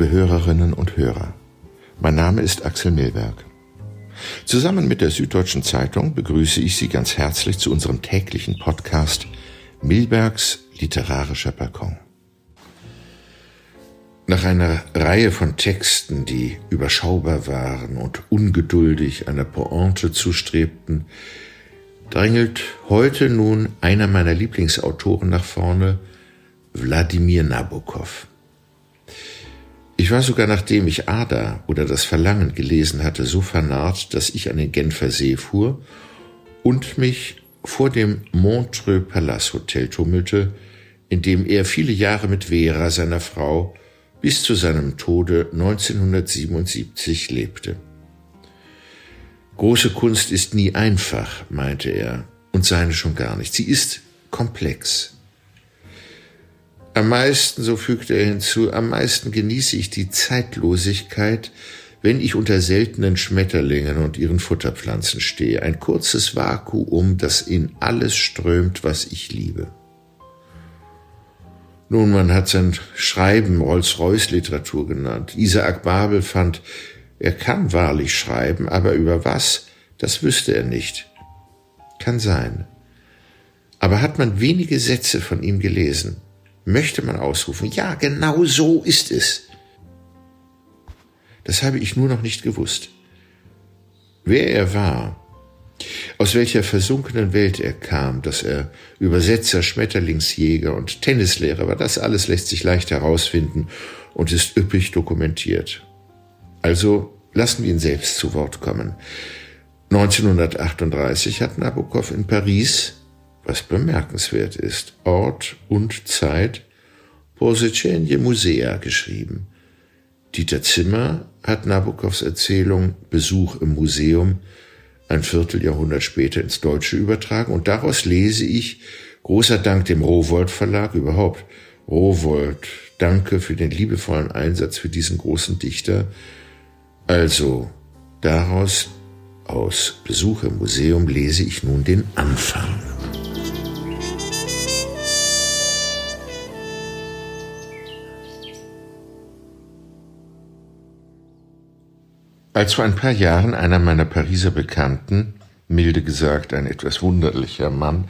liebe Hörerinnen und Hörer. Mein Name ist Axel Milberg. Zusammen mit der Süddeutschen Zeitung begrüße ich Sie ganz herzlich zu unserem täglichen Podcast Milbergs literarischer Balkon. Nach einer Reihe von Texten, die überschaubar waren und ungeduldig einer Pointe zustrebten, drängelt heute nun einer meiner Lieblingsautoren nach vorne, Wladimir Nabokov. Ich war sogar, nachdem ich Ada oder das Verlangen gelesen hatte, so vernarrt, dass ich an den Genfer See fuhr und mich vor dem Montreux Palace Hotel tummelte, in dem er viele Jahre mit Vera, seiner Frau, bis zu seinem Tode 1977 lebte. Große Kunst ist nie einfach, meinte er, und seine schon gar nicht. Sie ist komplex. Am meisten, so fügte er hinzu, am meisten genieße ich die Zeitlosigkeit, wenn ich unter seltenen Schmetterlingen und ihren Futterpflanzen stehe, ein kurzes Vakuum, das in alles strömt, was ich liebe. Nun, man hat sein Schreiben Rolls-Royce-Literatur genannt. Isaac Babel fand, er kann wahrlich schreiben, aber über was, das wüsste er nicht. Kann sein. Aber hat man wenige Sätze von ihm gelesen, möchte man ausrufen, ja, genau so ist es. Das habe ich nur noch nicht gewusst. Wer er war, aus welcher versunkenen Welt er kam, dass er Übersetzer, Schmetterlingsjäger und Tennislehrer war, das alles lässt sich leicht herausfinden und ist üppig dokumentiert. Also lassen wir ihn selbst zu Wort kommen. 1938 hat Nabokov in Paris, was bemerkenswert ist, Ort und Zeit Posecenie Musea geschrieben. Dieter Zimmer hat Nabokovs Erzählung Besuch im Museum ein Vierteljahrhundert später ins Deutsche übertragen und daraus lese ich, großer Dank dem Rowold Verlag überhaupt, Rowold, danke für den liebevollen Einsatz für diesen großen Dichter. Also, daraus, aus Besuch im Museum, lese ich nun den Anfang. Als vor ein paar Jahren einer meiner Pariser Bekannten, milde gesagt ein etwas wunderlicher Mann,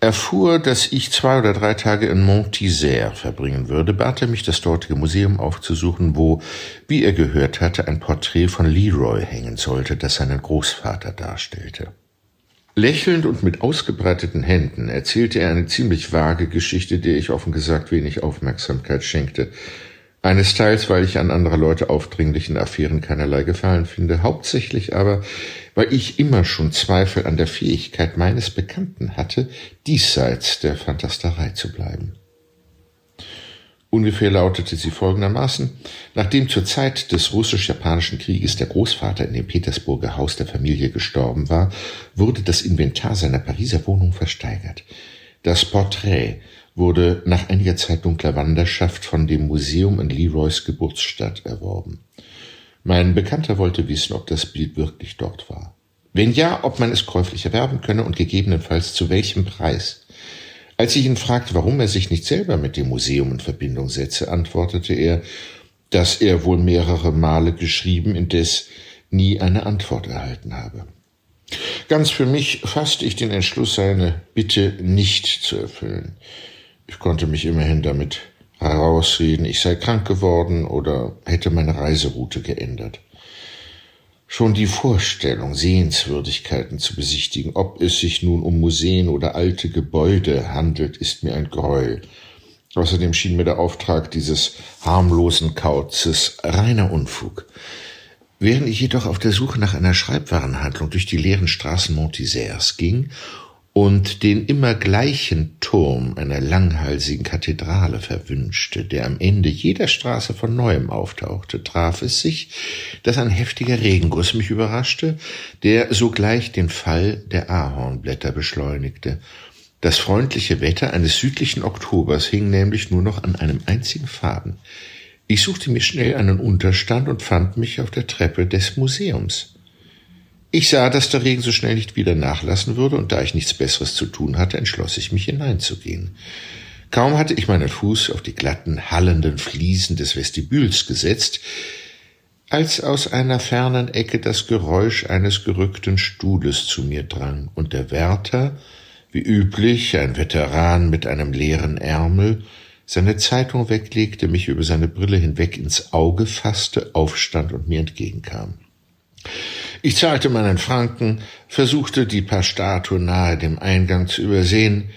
erfuhr, dass ich zwei oder drei Tage in Montisère verbringen würde, bat er mich, das dortige Museum aufzusuchen, wo, wie er gehört hatte, ein Porträt von Leroy hängen sollte, das seinen Großvater darstellte. Lächelnd und mit ausgebreiteten Händen erzählte er eine ziemlich vage Geschichte, der ich offen gesagt wenig Aufmerksamkeit schenkte. Eines Teils, weil ich an anderer Leute aufdringlichen Affären keinerlei Gefallen finde, hauptsächlich aber, weil ich immer schon Zweifel an der Fähigkeit meines Bekannten hatte, diesseits der Fantasterei zu bleiben. Ungefähr lautete sie folgendermaßen, nachdem zur Zeit des russisch-japanischen Krieges der Großvater in dem Petersburger Haus der Familie gestorben war, wurde das Inventar seiner Pariser Wohnung versteigert. Das Porträt wurde nach einiger Zeit dunkler Wanderschaft von dem Museum in Leroys Geburtsstadt erworben. Mein Bekannter wollte wissen, ob das Bild wirklich dort war. Wenn ja, ob man es käuflich erwerben könne und gegebenenfalls zu welchem Preis. Als ich ihn fragte, warum er sich nicht selber mit dem Museum in Verbindung setze, antwortete er, dass er wohl mehrere Male geschrieben, indes nie eine Antwort erhalten habe. Ganz für mich fasste ich den Entschluss, seine Bitte nicht zu erfüllen. Ich konnte mich immerhin damit herausreden, ich sei krank geworden oder hätte meine Reiseroute geändert. Schon die Vorstellung, Sehenswürdigkeiten zu besichtigen, ob es sich nun um Museen oder alte Gebäude handelt, ist mir ein Gräuel. Außerdem schien mir der Auftrag dieses harmlosen Kauzes reiner Unfug. Während ich jedoch auf der Suche nach einer Schreibwarenhandlung durch die leeren Straßen Montisers ging und den immer gleichen Turm einer langhalsigen Kathedrale verwünschte, der am Ende jeder Straße von neuem auftauchte, traf es sich, dass ein heftiger Regenguss mich überraschte, der sogleich den Fall der Ahornblätter beschleunigte. Das freundliche Wetter eines südlichen Oktobers hing nämlich nur noch an einem einzigen Faden. Ich suchte mir schnell einen Unterstand und fand mich auf der Treppe des Museums. Ich sah, dass der Regen so schnell nicht wieder nachlassen würde, und da ich nichts Besseres zu tun hatte, entschloss ich mich hineinzugehen. Kaum hatte ich meinen Fuß auf die glatten, hallenden Fliesen des Vestibüls gesetzt, als aus einer fernen Ecke das Geräusch eines gerückten Stuhles zu mir drang und der Wärter, wie üblich ein Veteran mit einem leeren Ärmel, seine Zeitung weglegte, mich über seine Brille hinweg ins Auge fasste, aufstand und mir entgegenkam. Ich zahlte meinen Franken, versuchte die paar Statuen nahe dem Eingang zu übersehen,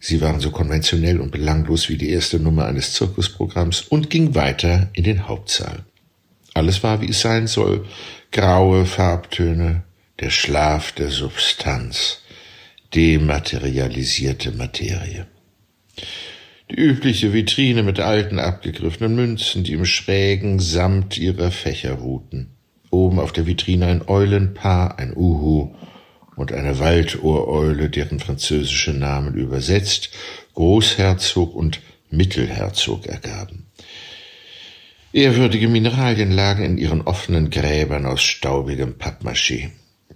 sie waren so konventionell und belanglos wie die erste Nummer eines Zirkusprogramms, und ging weiter in den Hauptsaal. Alles war, wie es sein soll, graue Farbtöne, der Schlaf der Substanz, dematerialisierte Materie. Die übliche Vitrine mit alten abgegriffenen Münzen, die im schrägen Samt ihrer Fächer ruhten. Oben auf der Vitrine ein Eulenpaar, ein Uhu und eine Waldohreule, deren französische Namen übersetzt Großherzog und Mittelherzog ergaben. Ehrwürdige Mineralien lagen in ihren offenen Gräbern aus staubigem Pappmaché.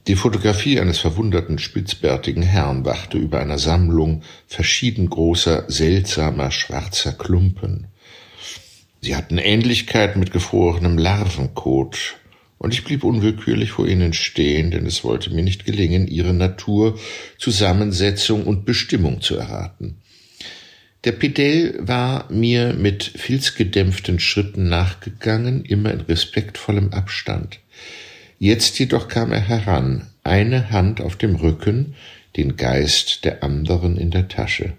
Die Fotografie eines verwunderten spitzbärtigen Herrn wachte über einer Sammlung verschieden großer, seltsamer, schwarzer Klumpen. Sie hatten Ähnlichkeit mit gefrorenem Larvenkot, und ich blieb unwillkürlich vor ihnen stehen, denn es wollte mir nicht gelingen, ihre Natur, Zusammensetzung und Bestimmung zu erraten. Der Pedell war mir mit filzgedämpften Schritten nachgegangen, immer in respektvollem Abstand. Jetzt jedoch kam er heran, eine Hand auf dem Rücken, den Geist der anderen in der Tasche.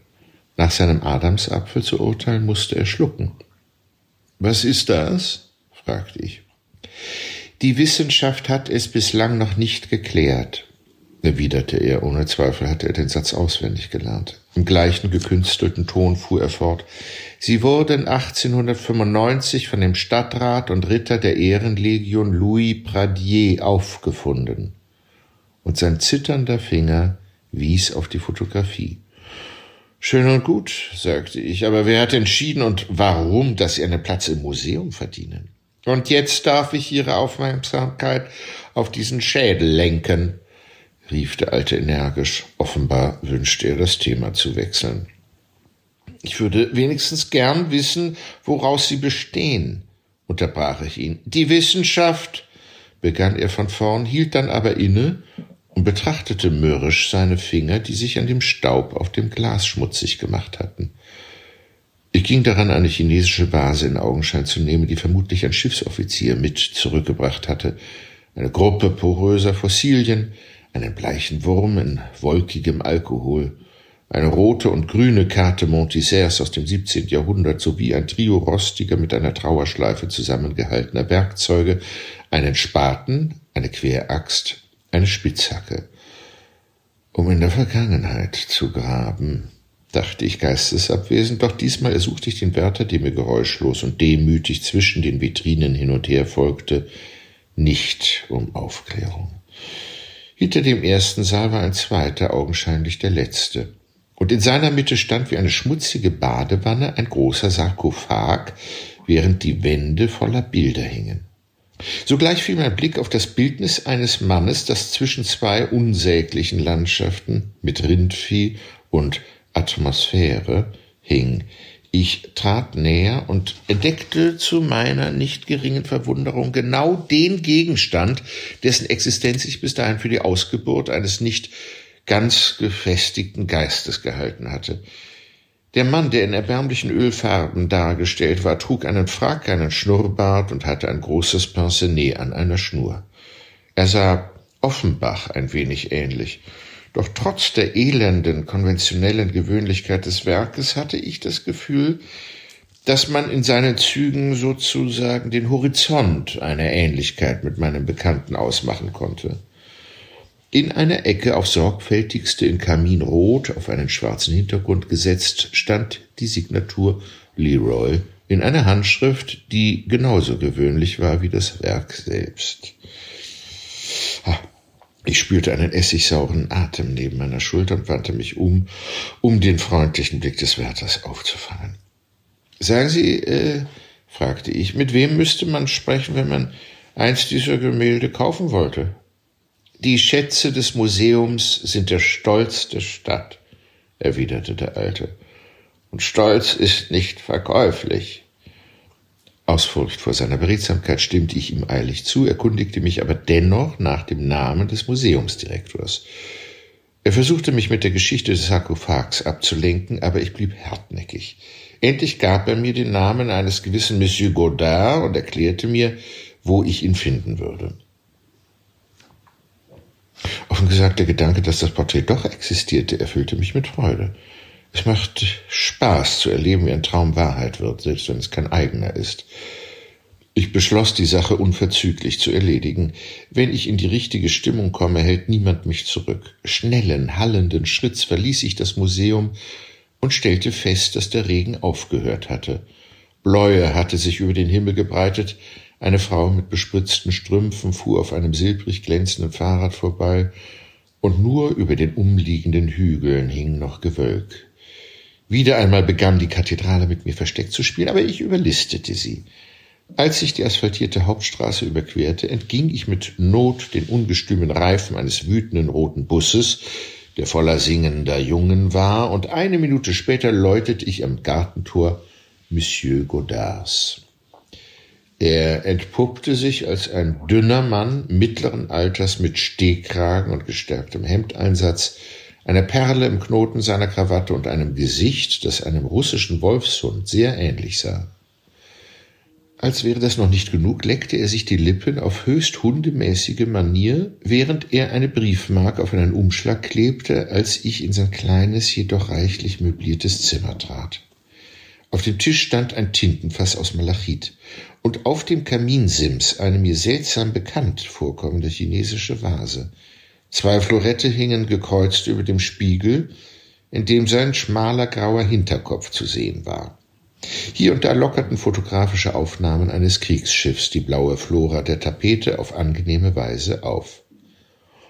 Nach seinem Adamsapfel zu urteilen, musste er schlucken. Was ist das? fragte ich. Die Wissenschaft hat es bislang noch nicht geklärt erwiderte er, ohne Zweifel hatte er den Satz auswendig gelernt. Im gleichen gekünstelten Ton fuhr er fort. Sie wurden 1895 von dem Stadtrat und Ritter der Ehrenlegion Louis Pradier aufgefunden. Und sein zitternder Finger wies auf die Fotografie. Schön und gut, sagte ich, aber wer hat entschieden und warum, dass Sie einen Platz im Museum verdienen? Und jetzt darf ich Ihre Aufmerksamkeit auf diesen Schädel lenken, rief der Alte energisch. Offenbar wünschte er das Thema zu wechseln. Ich würde wenigstens gern wissen, woraus Sie bestehen, unterbrach ich ihn. Die Wissenschaft, begann er von vorn, hielt dann aber inne und betrachtete mürrisch seine Finger, die sich an dem Staub auf dem Glas schmutzig gemacht hatten. Ich ging daran, eine chinesische Vase in Augenschein zu nehmen, die vermutlich ein Schiffsoffizier mit zurückgebracht hatte. Eine Gruppe poröser Fossilien, einen bleichen Wurm in wolkigem Alkohol, eine rote und grüne Karte Montisaires aus dem 17. Jahrhundert sowie ein Trio rostiger mit einer Trauerschleife zusammengehaltener Werkzeuge, einen Spaten, eine Queraxt, eine Spitzhacke. Um in der Vergangenheit zu graben, dachte ich geistesabwesend, doch diesmal ersuchte ich den Wärter, der mir geräuschlos und demütig zwischen den Vitrinen hin und her folgte, nicht um Aufklärung. Hinter dem ersten Saal war ein zweiter, augenscheinlich der letzte. Und in seiner Mitte stand wie eine schmutzige Badewanne ein großer Sarkophag, während die Wände voller Bilder hingen. Sogleich fiel mein Blick auf das Bildnis eines Mannes, das zwischen zwei unsäglichen Landschaften mit Rindvieh und Atmosphäre hing, ich trat näher und entdeckte zu meiner nicht geringen Verwunderung genau den Gegenstand, dessen Existenz ich bis dahin für die Ausgeburt eines nicht ganz gefestigten Geistes gehalten hatte. Der Mann, der in erbärmlichen Ölfarben dargestellt war, trug einen Frack, einen Schnurrbart und hatte ein großes Pincenez an einer Schnur. Er sah Offenbach ein wenig ähnlich, doch trotz der elenden, konventionellen Gewöhnlichkeit des Werkes hatte ich das Gefühl, dass man in seinen Zügen sozusagen den Horizont einer Ähnlichkeit mit meinem Bekannten ausmachen konnte. In einer Ecke auf sorgfältigste in Kaminrot auf einen schwarzen Hintergrund gesetzt stand die Signatur Leroy in einer Handschrift, die genauso gewöhnlich war wie das Werk selbst. Ich spürte einen essigsauren Atem neben meiner Schulter und wandte mich um, um den freundlichen Blick des Wärters aufzufangen. Sagen Sie, äh, fragte ich, mit wem müsste man sprechen, wenn man eins dieser Gemälde kaufen wollte? Die Schätze des Museums sind der Stolz der Stadt, erwiderte der Alte. Und Stolz ist nicht verkäuflich. Aus Furcht vor seiner Beredsamkeit stimmte ich ihm eilig zu, erkundigte mich aber dennoch nach dem Namen des Museumsdirektors. Er versuchte mich mit der Geschichte des Sarkophags abzulenken, aber ich blieb hartnäckig. Endlich gab er mir den Namen eines gewissen Monsieur Godard und erklärte mir, wo ich ihn finden würde. Offen gesagt, der Gedanke, dass das Porträt doch existierte, erfüllte mich mit Freude. Es macht Spaß zu erleben, wie ein Traum Wahrheit wird, selbst wenn es kein eigener ist. Ich beschloss, die Sache unverzüglich zu erledigen. Wenn ich in die richtige Stimmung komme, hält niemand mich zurück. Schnellen, hallenden Schritts verließ ich das Museum und stellte fest, dass der Regen aufgehört hatte. Bläue hatte sich über den Himmel gebreitet, eine Frau mit bespritzten Strümpfen fuhr auf einem silbrig glänzenden Fahrrad vorbei, und nur über den umliegenden Hügeln hing noch Gewölk. Wieder einmal begann die Kathedrale mit mir versteckt zu spielen, aber ich überlistete sie. Als ich die asphaltierte Hauptstraße überquerte, entging ich mit Not den ungestümen Reifen eines wütenden roten Busses, der voller singender Jungen war, und eine Minute später läutete ich am Gartentor Monsieur Godards. Er entpuppte sich als ein dünner Mann mittleren Alters mit Stehkragen und gestärktem Hemdeinsatz, einer Perle im Knoten seiner Krawatte und einem Gesicht, das einem russischen Wolfshund sehr ähnlich sah. Als wäre das noch nicht genug, leckte er sich die Lippen auf höchst hundemäßige Manier, während er eine Briefmark auf einen Umschlag klebte, als ich in sein kleines, jedoch reichlich möbliertes Zimmer trat. Auf dem Tisch stand ein Tintenfass aus Malachit und auf dem Kaminsims eine mir seltsam bekannt vorkommende chinesische Vase. Zwei Florette hingen gekreuzt über dem Spiegel, in dem sein schmaler grauer Hinterkopf zu sehen war. Hier und da lockerten fotografische Aufnahmen eines Kriegsschiffs die blaue Flora der Tapete auf angenehme Weise auf.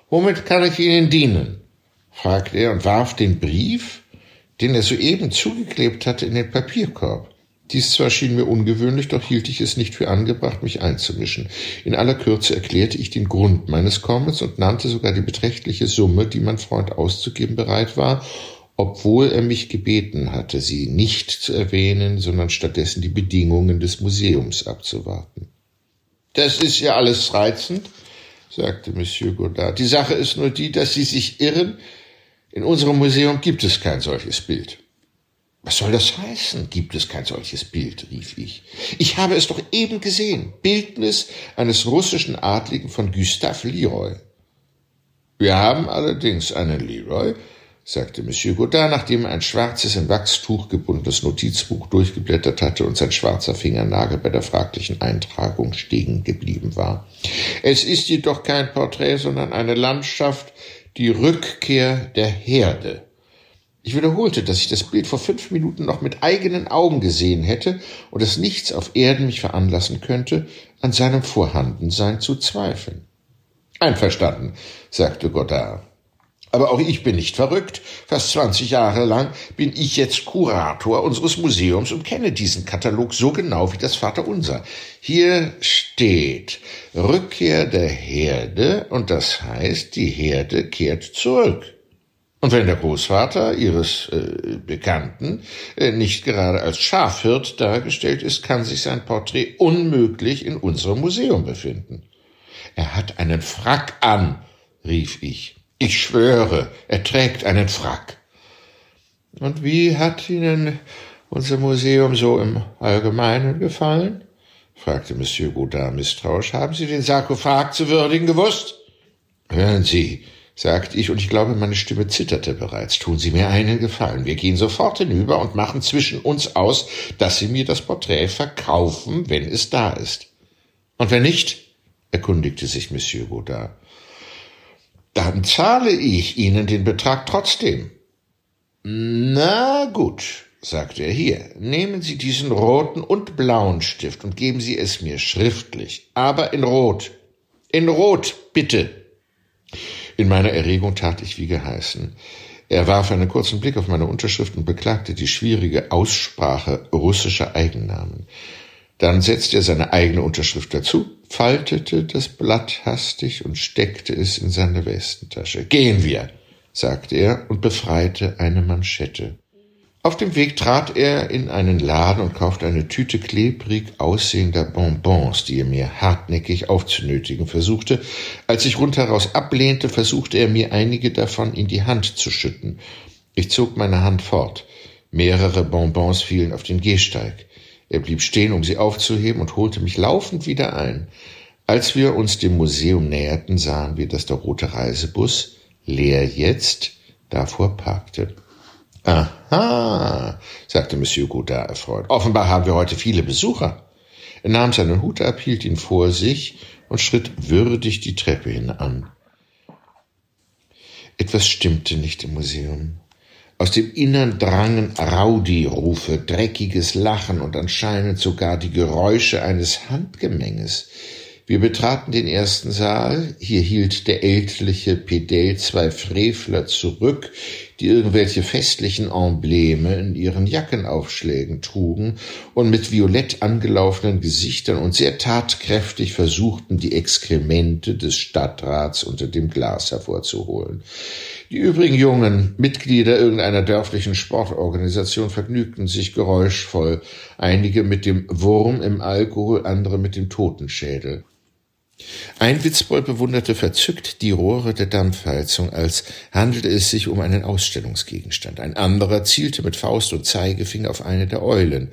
Womit kann ich Ihnen dienen? fragte er und warf den Brief, den er soeben zugeklebt hatte, in den Papierkorb. Dies zwar schien mir ungewöhnlich, doch hielt ich es nicht für angebracht, mich einzumischen. In aller Kürze erklärte ich den Grund meines Kommens und nannte sogar die beträchtliche Summe, die mein Freund auszugeben bereit war, obwohl er mich gebeten hatte, sie nicht zu erwähnen, sondern stattdessen die Bedingungen des Museums abzuwarten. Das ist ja alles reizend, sagte Monsieur Godard. Die Sache ist nur die, dass Sie sich irren. In unserem Museum gibt es kein solches Bild. Was soll das heißen? Gibt es kein solches Bild? rief ich. Ich habe es doch eben gesehen. Bildnis eines russischen Adligen von Gustave Leroy. Wir haben allerdings einen Leroy, sagte Monsieur Godard, nachdem er ein schwarzes in Wachstuch gebundenes Notizbuch durchgeblättert hatte und sein schwarzer Fingernagel bei der fraglichen Eintragung stehen geblieben war. Es ist jedoch kein Porträt, sondern eine Landschaft, die Rückkehr der Herde. Ich wiederholte, dass ich das Bild vor fünf Minuten noch mit eigenen Augen gesehen hätte und dass nichts auf Erden mich veranlassen könnte, an seinem Vorhandensein zu zweifeln. Einverstanden, sagte Godard. Aber auch ich bin nicht verrückt. Fast 20 Jahre lang bin ich jetzt Kurator unseres Museums und kenne diesen Katalog so genau wie das Vaterunser. Hier steht Rückkehr der Herde und das heißt, die Herde kehrt zurück. Und wenn der Großvater ihres äh, Bekannten äh, nicht gerade als Schafhirt dargestellt ist, kann sich sein Porträt unmöglich in unserem Museum befinden. Er hat einen Frack an, rief ich. Ich schwöre, er trägt einen Frack. Und wie hat Ihnen unser Museum so im Allgemeinen gefallen? fragte Monsieur Godard misstrauisch. Haben Sie den Sarkophag zu würdigen gewusst? Hören Sie, sagte ich, und ich glaube, meine Stimme zitterte bereits. Tun Sie mir einen Gefallen. Wir gehen sofort hinüber und machen zwischen uns aus, dass Sie mir das Porträt verkaufen, wenn es da ist. Und wenn nicht? erkundigte sich Monsieur Godard. Dann zahle ich Ihnen den Betrag trotzdem. Na gut, sagte er hier, nehmen Sie diesen roten und blauen Stift und geben Sie es mir schriftlich, aber in Rot. In Rot, bitte. In meiner Erregung tat ich wie geheißen. Er warf einen kurzen Blick auf meine Unterschrift und beklagte die schwierige Aussprache russischer Eigennamen. Dann setzte er seine eigene Unterschrift dazu, faltete das Blatt hastig und steckte es in seine Westentasche. Gehen wir, sagte er und befreite eine Manschette. Auf dem Weg trat er in einen Laden und kaufte eine Tüte klebrig aussehender Bonbons, die er mir hartnäckig aufzunötigen versuchte. Als ich rundheraus ablehnte, versuchte er mir einige davon in die Hand zu schütten. Ich zog meine Hand fort. Mehrere Bonbons fielen auf den Gehsteig. Er blieb stehen, um sie aufzuheben und holte mich laufend wieder ein. Als wir uns dem Museum näherten, sahen wir, dass der rote Reisebus, leer jetzt, davor parkte. Aha, sagte Monsieur Godard erfreut. Offenbar haben wir heute viele Besucher. Er nahm seinen Hut ab, hielt ihn vor sich und schritt würdig die Treppe hinan. Etwas stimmte nicht im Museum. Aus dem Innern drangen Rowdy-Rufe, dreckiges Lachen und anscheinend sogar die Geräusche eines Handgemenges. Wir betraten den ersten Saal. Hier hielt der ältliche Pedell zwei Frevler zurück, die irgendwelche festlichen Embleme in ihren Jackenaufschlägen trugen und mit violett angelaufenen Gesichtern und sehr tatkräftig versuchten, die Exkremente des Stadtrats unter dem Glas hervorzuholen. Die übrigen jungen Mitglieder irgendeiner dörflichen Sportorganisation vergnügten sich geräuschvoll, einige mit dem Wurm im Alkohol, andere mit dem Totenschädel. Ein Witzbold bewunderte verzückt die Rohre der Dampfheizung, als handelte es sich um einen Ausstellungsgegenstand. Ein anderer zielte mit Faust und Zeigefinger auf eine der Eulen.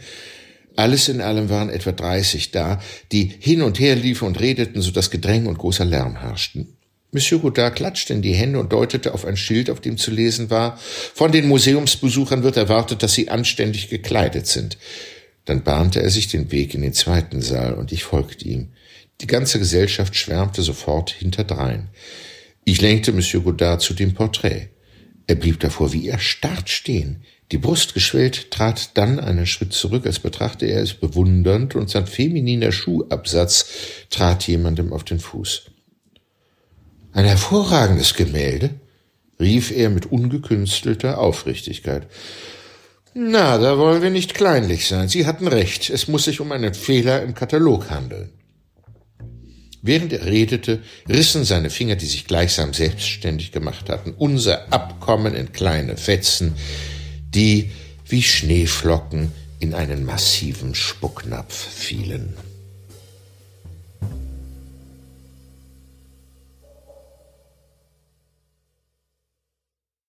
Alles in allem waren etwa dreißig da, die hin und her liefen und redeten, so dass Gedräng und großer Lärm herrschten. Monsieur Godard klatschte in die Hände und deutete auf ein Schild, auf dem zu lesen war, von den Museumsbesuchern wird erwartet, dass sie anständig gekleidet sind. Dann bahnte er sich den Weg in den zweiten Saal, und ich folgte ihm. Die ganze Gesellschaft schwärmte sofort hinterdrein. Ich lenkte Monsieur Godard zu dem Porträt. Er blieb davor wie erstarrt stehen. Die Brust geschwellt, trat dann einen Schritt zurück, als betrachte er es bewundernd, und sein femininer Schuhabsatz trat jemandem auf den Fuß. Ein hervorragendes Gemälde, rief er mit ungekünstelter Aufrichtigkeit. Na, da wollen wir nicht kleinlich sein. Sie hatten recht. Es muss sich um einen Fehler im Katalog handeln. Während er redete, rissen seine Finger, die sich gleichsam selbstständig gemacht hatten, unser Abkommen in kleine Fetzen, die wie Schneeflocken in einen massiven Spucknapf fielen.